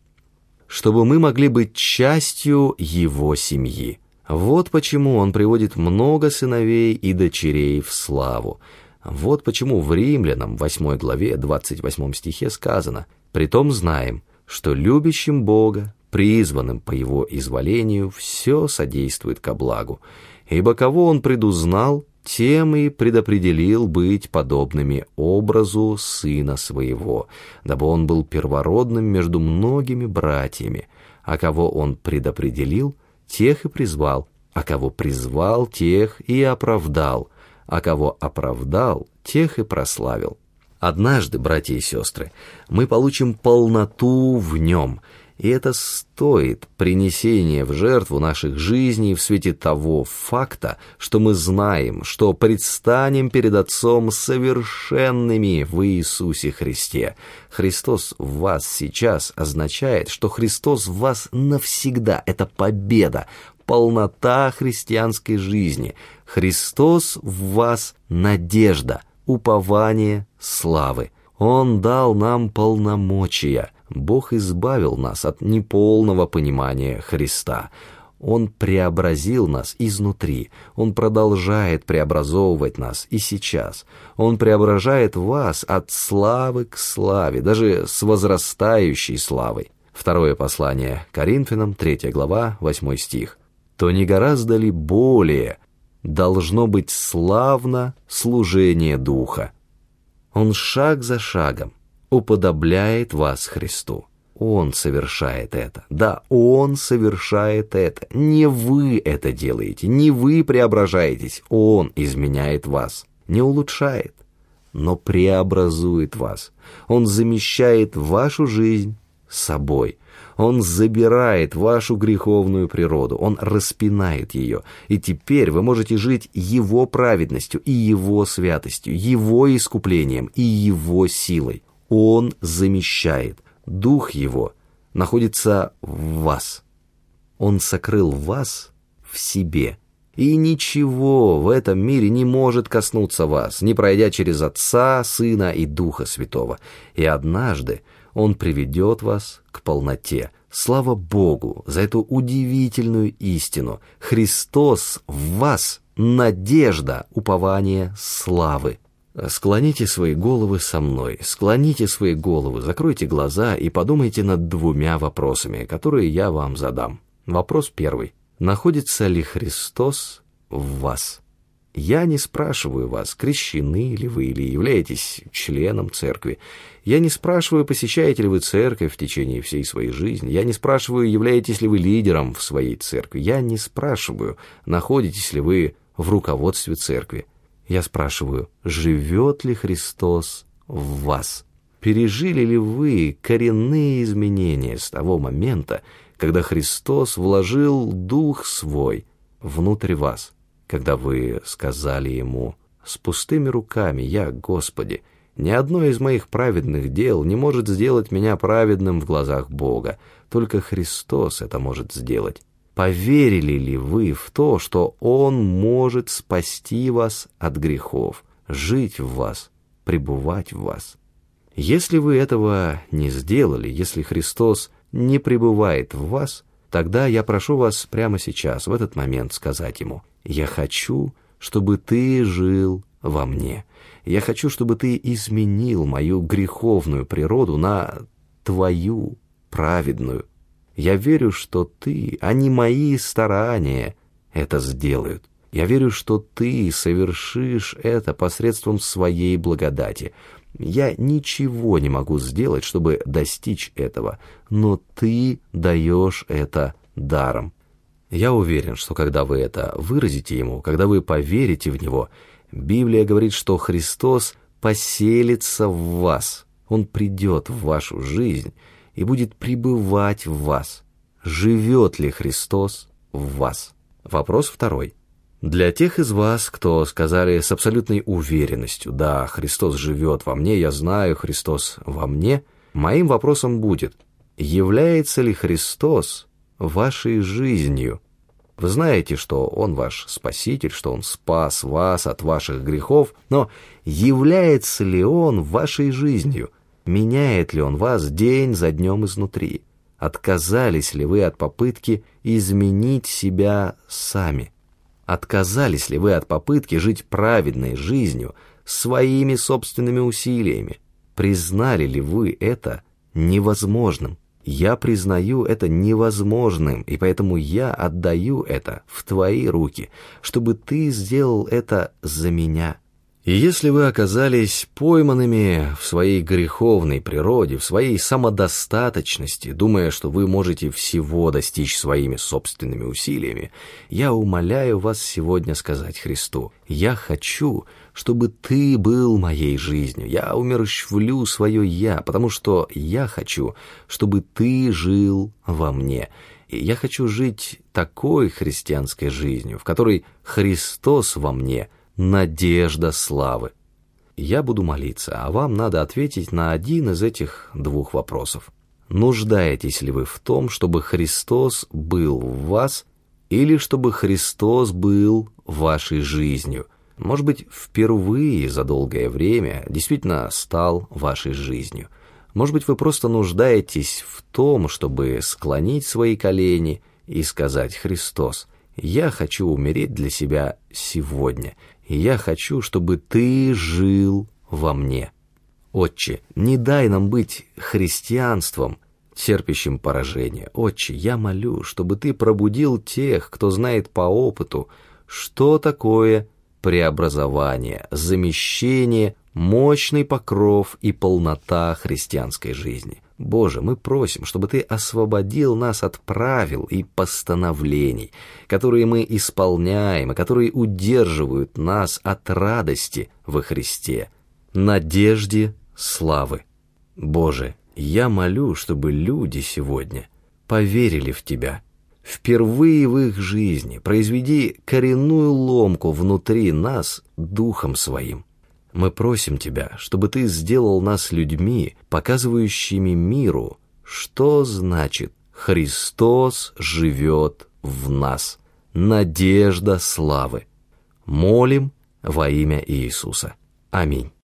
Чтобы мы могли быть частью его семьи. Вот почему он приводит много сыновей и дочерей в славу. Вот почему в Римлянам, 8 главе, 28 стихе сказано — Притом знаем, что любящим Бога, призванным по Его изволению, все содействует ко благу, ибо кого Он предузнал, тем и предопределил быть подобными образу Сына Своего, дабы Он был первородным между многими братьями, а кого Он предопределил, тех и призвал, а кого призвал, тех и оправдал, а кого оправдал, тех и прославил. Однажды, братья и сестры, мы получим полноту в нем, и это стоит принесения в жертву наших жизней в свете того факта, что мы знаем, что предстанем перед Отцом совершенными в Иисусе Христе. Христос в вас сейчас означает, что Христос в вас навсегда. Это победа, полнота христианской жизни. Христос в вас надежда – упование славы. Он дал нам полномочия. Бог избавил нас от неполного понимания Христа. Он преобразил нас изнутри. Он продолжает преобразовывать нас и сейчас. Он преображает вас от славы к славе, даже с возрастающей славой. Второе послание Коринфянам, 3 глава, 8 стих. «То не гораздо ли более должно быть славно служение Духа. Он шаг за шагом уподобляет вас Христу. Он совершает это. Да, Он совершает это. Не вы это делаете, не вы преображаетесь. Он изменяет вас. Не улучшает, но преобразует вас. Он замещает вашу жизнь собой. Он забирает вашу греховную природу, Он распинает ее, и теперь вы можете жить Его праведностью и Его святостью, Его искуплением и Его силой. Он замещает. Дух Его находится в вас. Он сокрыл вас в себе. И ничего в этом мире не может коснуться вас, не пройдя через Отца, Сына и Духа Святого. И однажды он приведет вас к полноте. Слава Богу за эту удивительную истину. Христос в вас — надежда, упование, славы. Склоните свои головы со мной, склоните свои головы, закройте глаза и подумайте над двумя вопросами, которые я вам задам. Вопрос первый. Находится ли Христос в вас? Я не спрашиваю вас, крещены ли вы или являетесь членом церкви. Я не спрашиваю, посещаете ли вы церковь в течение всей своей жизни. Я не спрашиваю, являетесь ли вы лидером в своей церкви. Я не спрашиваю, находитесь ли вы в руководстве церкви. Я спрашиваю, живет ли Христос в вас? Пережили ли вы коренные изменения с того момента, когда Христос вложил Дух Свой внутрь вас, когда вы сказали Ему «С пустыми руками я, Господи, ни одно из моих праведных дел не может сделать меня праведным в глазах Бога, только Христос это может сделать». Поверили ли вы в то, что Он может спасти вас от грехов, жить в вас, пребывать в вас? Если вы этого не сделали, если Христос не пребывает в вас, тогда я прошу вас прямо сейчас, в этот момент, сказать Ему, «Я хочу, чтобы Ты жил во мне. Я хочу, чтобы Ты изменил мою греховную природу на Твою праведную, я верю, что ты, а не мои старания, это сделают. Я верю, что ты совершишь это посредством своей благодати. Я ничего не могу сделать, чтобы достичь этого, но ты даешь это даром. Я уверен, что когда вы это выразите ему, когда вы поверите в него, Библия говорит, что Христос поселится в вас, Он придет в вашу жизнь, и будет пребывать в вас. Живет ли Христос в вас? Вопрос второй. Для тех из вас, кто сказали с абсолютной уверенностью, да, Христос живет во мне, я знаю, Христос во мне, моим вопросом будет, является ли Христос вашей жизнью? Вы знаете, что Он ваш Спаситель, что Он спас вас от ваших грехов, но является ли Он вашей жизнью – Меняет ли он вас день за днем изнутри? Отказались ли вы от попытки изменить себя сами? Отказались ли вы от попытки жить праведной жизнью своими собственными усилиями? Признали ли вы это невозможным? Я признаю это невозможным, и поэтому я отдаю это в твои руки, чтобы ты сделал это за меня. И если вы оказались пойманными в своей греховной природе, в своей самодостаточности, думая, что вы можете всего достичь своими собственными усилиями, я умоляю вас сегодня сказать Христу, «Я хочу, чтобы ты был моей жизнью, я умерщвлю свое «я», потому что я хочу, чтобы ты жил во мне». И я хочу жить такой христианской жизнью, в которой Христос во мне – надежда славы. Я буду молиться, а вам надо ответить на один из этих двух вопросов. Нуждаетесь ли вы в том, чтобы Христос был в вас, или чтобы Христос был вашей жизнью? Может быть, впервые за долгое время действительно стал вашей жизнью. Может быть, вы просто нуждаетесь в том, чтобы склонить свои колени и сказать «Христос, я хочу умереть для себя сегодня» я хочу, чтобы ты жил во мне. Отче, не дай нам быть христианством, терпящим поражение. Отче, я молю, чтобы ты пробудил тех, кто знает по опыту, что такое преобразование, замещение, мощный покров и полнота христианской жизни. Боже, мы просим, чтобы Ты освободил нас от правил и постановлений, которые мы исполняем и которые удерживают нас от радости во Христе, надежде славы. Боже, я молю, чтобы люди сегодня поверили в Тебя. Впервые в их жизни произведи коренную ломку внутри нас Духом Своим. Мы просим Тебя, чтобы Ты сделал нас людьми, показывающими миру, что значит «Христос живет в нас». Надежда славы. Молим во имя Иисуса. Аминь.